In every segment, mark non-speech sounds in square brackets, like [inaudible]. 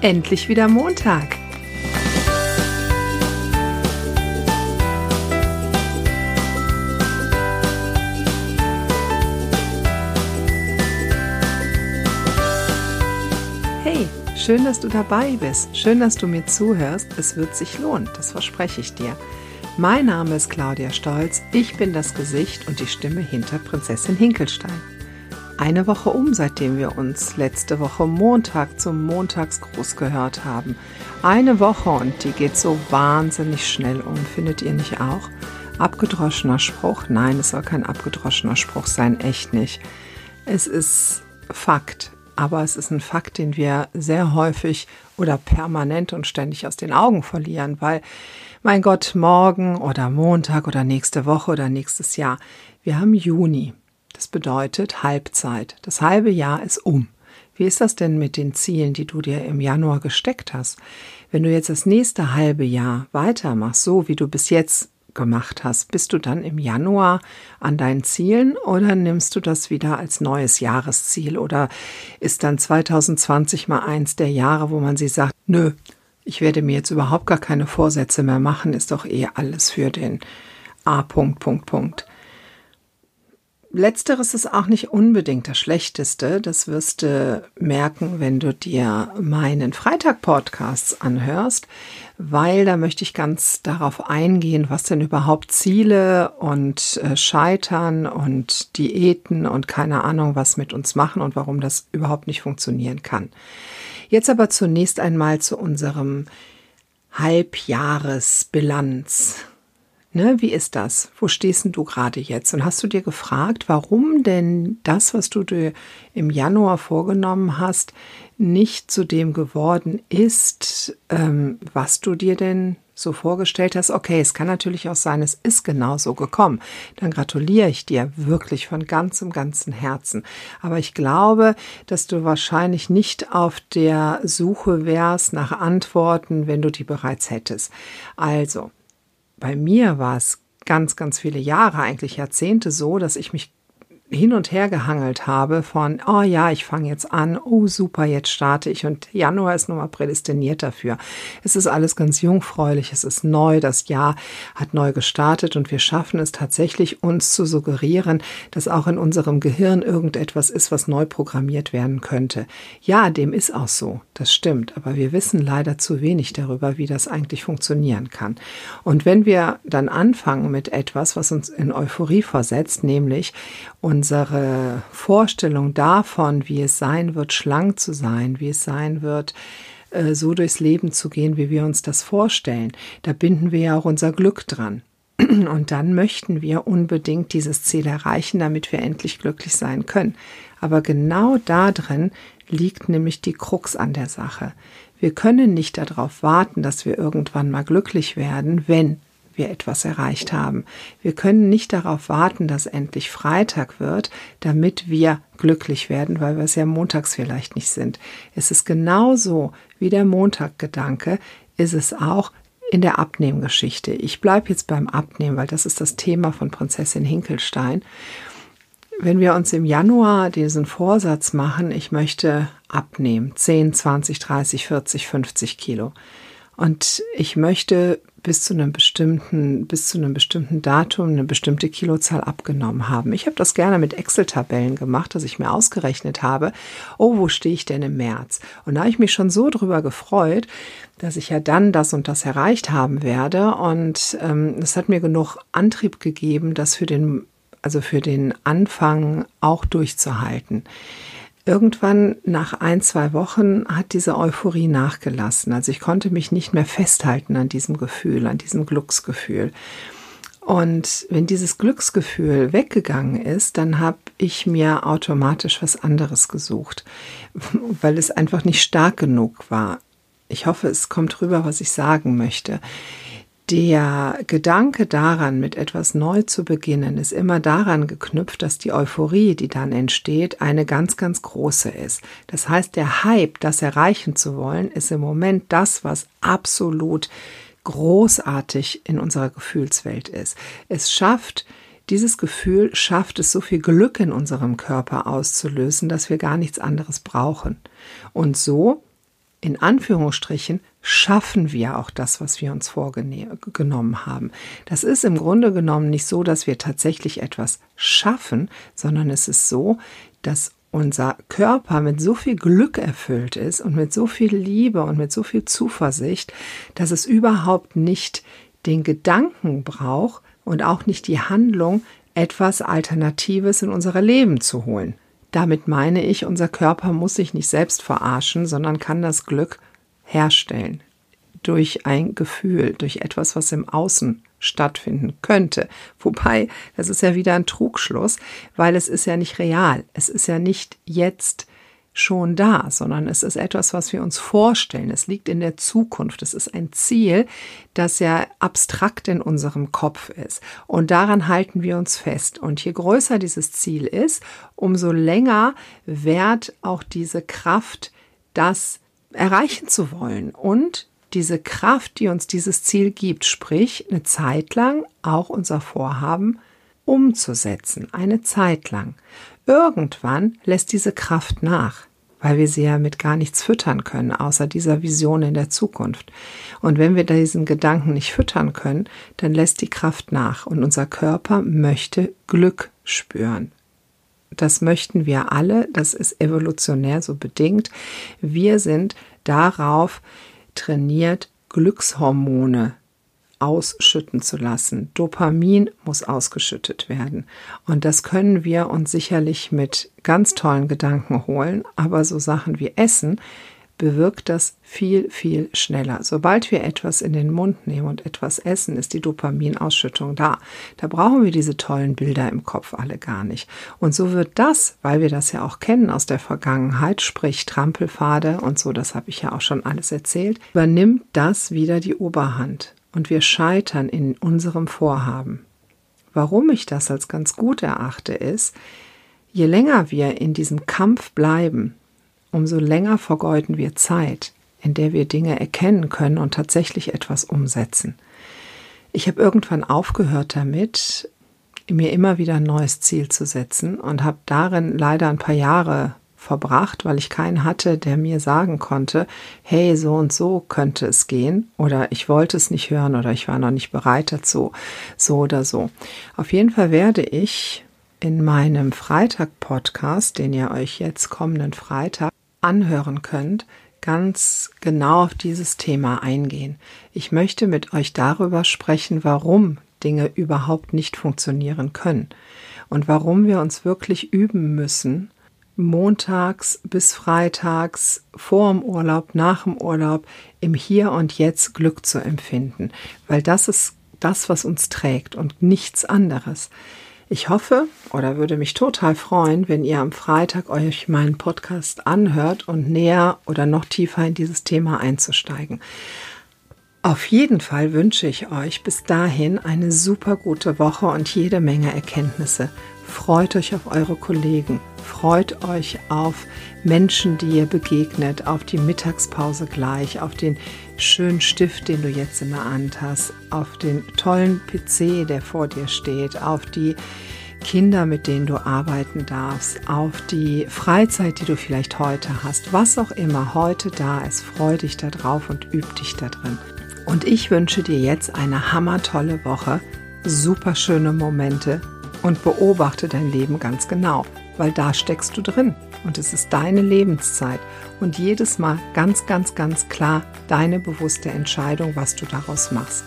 endlich wieder Montag. Hey, schön, dass du dabei bist. Schön, dass du mir zuhörst. Es wird sich lohnen, das verspreche ich dir. Mein Name ist Claudia Stolz. Ich bin das Gesicht und die Stimme hinter Prinzessin Hinkelstein eine Woche um, seitdem wir uns letzte Woche Montag zum Montagsgruß gehört haben. Eine Woche und die geht so wahnsinnig schnell um, findet ihr nicht auch? Abgedroschener Spruch? Nein, es soll kein abgedroschener Spruch sein, echt nicht. Es ist Fakt, aber es ist ein Fakt, den wir sehr häufig oder permanent und ständig aus den Augen verlieren, weil, mein Gott, morgen oder Montag oder nächste Woche oder nächstes Jahr, wir haben Juni. Das bedeutet Halbzeit. Das halbe Jahr ist um. Wie ist das denn mit den Zielen, die du dir im Januar gesteckt hast? Wenn du jetzt das nächste halbe Jahr weitermachst, so wie du bis jetzt gemacht hast, bist du dann im Januar an deinen Zielen oder nimmst du das wieder als neues Jahresziel oder ist dann 2020 mal eins der Jahre, wo man sie sagt, nö, ich werde mir jetzt überhaupt gar keine Vorsätze mehr machen, ist doch eh alles für den A. Punkt, Punkt, Punkt. Letzteres ist auch nicht unbedingt das Schlechteste. Das wirst du merken, wenn du dir meinen Freitag-Podcasts anhörst, weil da möchte ich ganz darauf eingehen, was denn überhaupt Ziele und äh, Scheitern und Diäten und keine Ahnung was mit uns machen und warum das überhaupt nicht funktionieren kann. Jetzt aber zunächst einmal zu unserem Halbjahresbilanz. Ne, wie ist das? Wo stehst denn du gerade jetzt? Und hast du dir gefragt, warum denn das, was du dir im Januar vorgenommen hast, nicht zu dem geworden ist, ähm, was du dir denn so vorgestellt hast? Okay, es kann natürlich auch sein, es ist genau so gekommen. Dann gratuliere ich dir wirklich von ganzem, ganzem Herzen. Aber ich glaube, dass du wahrscheinlich nicht auf der Suche wärst nach Antworten, wenn du die bereits hättest. Also, bei mir war es ganz, ganz viele Jahre, eigentlich Jahrzehnte so, dass ich mich hin und her gehangelt habe von, oh ja, ich fange jetzt an, oh super, jetzt starte ich und Januar ist nun mal prädestiniert dafür. Es ist alles ganz jungfräulich, es ist neu, das Jahr hat neu gestartet und wir schaffen es tatsächlich, uns zu suggerieren, dass auch in unserem Gehirn irgendetwas ist, was neu programmiert werden könnte. Ja, dem ist auch so, das stimmt, aber wir wissen leider zu wenig darüber, wie das eigentlich funktionieren kann. Und wenn wir dann anfangen mit etwas, was uns in Euphorie versetzt, nämlich unsere Vorstellung davon, wie es sein wird, schlank zu sein, wie es sein wird, äh, so durchs Leben zu gehen, wie wir uns das vorstellen, da binden wir ja auch unser Glück dran. [clears throat] Und dann möchten wir unbedingt dieses Ziel erreichen, damit wir endlich glücklich sein können. Aber genau da drin liegt nämlich die Krux an der Sache. Wir können nicht darauf warten, dass wir irgendwann mal glücklich werden, wenn wir etwas erreicht haben. Wir können nicht darauf warten, dass endlich Freitag wird, damit wir glücklich werden, weil wir es ja montags vielleicht nicht sind. Es ist genauso wie der Montaggedanke, ist es auch in der Abnehmgeschichte. Ich bleibe jetzt beim Abnehmen, weil das ist das Thema von Prinzessin Hinkelstein. Wenn wir uns im Januar diesen Vorsatz machen, ich möchte abnehmen, 10, 20, 30, 40, 50 Kilo. Und ich möchte bis zu einem bestimmten, bis zu einem bestimmten Datum eine bestimmte Kilozahl abgenommen haben. Ich habe das gerne mit Excel-Tabellen gemacht, dass ich mir ausgerechnet habe, oh, wo stehe ich denn im März? Und da habe ich mich schon so drüber gefreut, dass ich ja dann das und das erreicht haben werde. Und ähm, es hat mir genug Antrieb gegeben, das für den, also für den Anfang auch durchzuhalten. Irgendwann nach ein, zwei Wochen hat diese Euphorie nachgelassen. Also ich konnte mich nicht mehr festhalten an diesem Gefühl, an diesem Glücksgefühl. Und wenn dieses Glücksgefühl weggegangen ist, dann habe ich mir automatisch was anderes gesucht, weil es einfach nicht stark genug war. Ich hoffe, es kommt rüber, was ich sagen möchte. Der Gedanke daran, mit etwas neu zu beginnen, ist immer daran geknüpft, dass die Euphorie, die dann entsteht, eine ganz, ganz große ist. Das heißt, der Hype, das erreichen zu wollen, ist im Moment das, was absolut großartig in unserer Gefühlswelt ist. Es schafft, dieses Gefühl schafft es, so viel Glück in unserem Körper auszulösen, dass wir gar nichts anderes brauchen. Und so in Anführungsstrichen schaffen wir auch das, was wir uns vorgenommen haben. Das ist im Grunde genommen nicht so, dass wir tatsächlich etwas schaffen, sondern es ist so, dass unser Körper mit so viel Glück erfüllt ist und mit so viel Liebe und mit so viel Zuversicht, dass es überhaupt nicht den Gedanken braucht und auch nicht die Handlung, etwas Alternatives in unser Leben zu holen. Damit meine ich, unser Körper muss sich nicht selbst verarschen, sondern kann das Glück herstellen durch ein Gefühl, durch etwas, was im Außen stattfinden könnte. Wobei, das ist ja wieder ein Trugschluss, weil es ist ja nicht real. Es ist ja nicht jetzt schon da, sondern es ist etwas, was wir uns vorstellen. Es liegt in der Zukunft. Es ist ein Ziel, das ja abstrakt in unserem Kopf ist. Und daran halten wir uns fest. Und je größer dieses Ziel ist, umso länger währt auch diese Kraft, das erreichen zu wollen. Und diese Kraft, die uns dieses Ziel gibt, sprich eine Zeit lang auch unser Vorhaben umzusetzen, eine Zeit lang. Irgendwann lässt diese Kraft nach, weil wir sie ja mit gar nichts füttern können, außer dieser Vision in der Zukunft. Und wenn wir diesen Gedanken nicht füttern können, dann lässt die Kraft nach und unser Körper möchte Glück spüren. Das möchten wir alle, das ist evolutionär so bedingt. Wir sind darauf trainiert, Glückshormone ausschütten zu lassen. Dopamin muss ausgeschüttet werden. Und das können wir uns sicherlich mit ganz tollen Gedanken holen, aber so Sachen wie Essen bewirkt das viel, viel schneller. Sobald wir etwas in den Mund nehmen und etwas essen, ist die Dopaminausschüttung da. Da brauchen wir diese tollen Bilder im Kopf alle gar nicht. Und so wird das, weil wir das ja auch kennen aus der Vergangenheit, sprich Trampelpfade und so, das habe ich ja auch schon alles erzählt, übernimmt das wieder die Oberhand. Und wir scheitern in unserem Vorhaben. Warum ich das als ganz gut erachte, ist, je länger wir in diesem Kampf bleiben, umso länger vergeuden wir Zeit, in der wir Dinge erkennen können und tatsächlich etwas umsetzen. Ich habe irgendwann aufgehört damit, mir immer wieder ein neues Ziel zu setzen und habe darin leider ein paar Jahre verbracht, weil ich keinen hatte, der mir sagen konnte, hey, so und so könnte es gehen oder ich wollte es nicht hören oder ich war noch nicht bereit dazu, so oder so. Auf jeden Fall werde ich in meinem Freitag-Podcast, den ihr euch jetzt kommenden Freitag anhören könnt, ganz genau auf dieses Thema eingehen. Ich möchte mit euch darüber sprechen, warum Dinge überhaupt nicht funktionieren können und warum wir uns wirklich üben müssen, montags bis freitags, vor dem Urlaub, nach dem Urlaub, im Hier und Jetzt Glück zu empfinden, weil das ist das, was uns trägt und nichts anderes. Ich hoffe oder würde mich total freuen, wenn ihr am Freitag euch meinen Podcast anhört und näher oder noch tiefer in dieses Thema einzusteigen. Auf jeden Fall wünsche ich euch bis dahin eine super gute Woche und jede Menge Erkenntnisse. Freut euch auf eure Kollegen, freut euch auf Menschen, die ihr begegnet, auf die Mittagspause gleich, auf den schönen Stift, den du jetzt in der Hand hast, auf den tollen PC, der vor dir steht, auf die Kinder, mit denen du arbeiten darfst, auf die Freizeit, die du vielleicht heute hast, was auch immer heute da ist, freu dich da drauf und üb dich da drin. Und ich wünsche dir jetzt eine hammertolle Woche, super schöne Momente und beobachte dein Leben ganz genau, weil da steckst du drin und es ist deine Lebenszeit und jedes Mal ganz, ganz, ganz klar deine bewusste Entscheidung, was du daraus machst.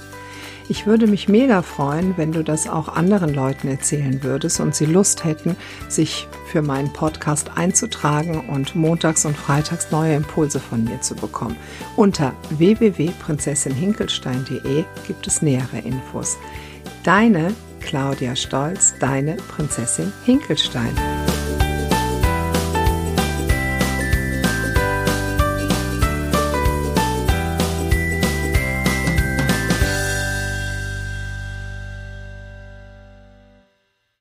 Ich würde mich mega freuen, wenn du das auch anderen Leuten erzählen würdest und sie Lust hätten, sich für meinen Podcast einzutragen und montags und freitags neue Impulse von mir zu bekommen. Unter www.prinzessinhinkelstein.de gibt es nähere Infos. Deine Claudia Stolz, deine Prinzessin Hinkelstein.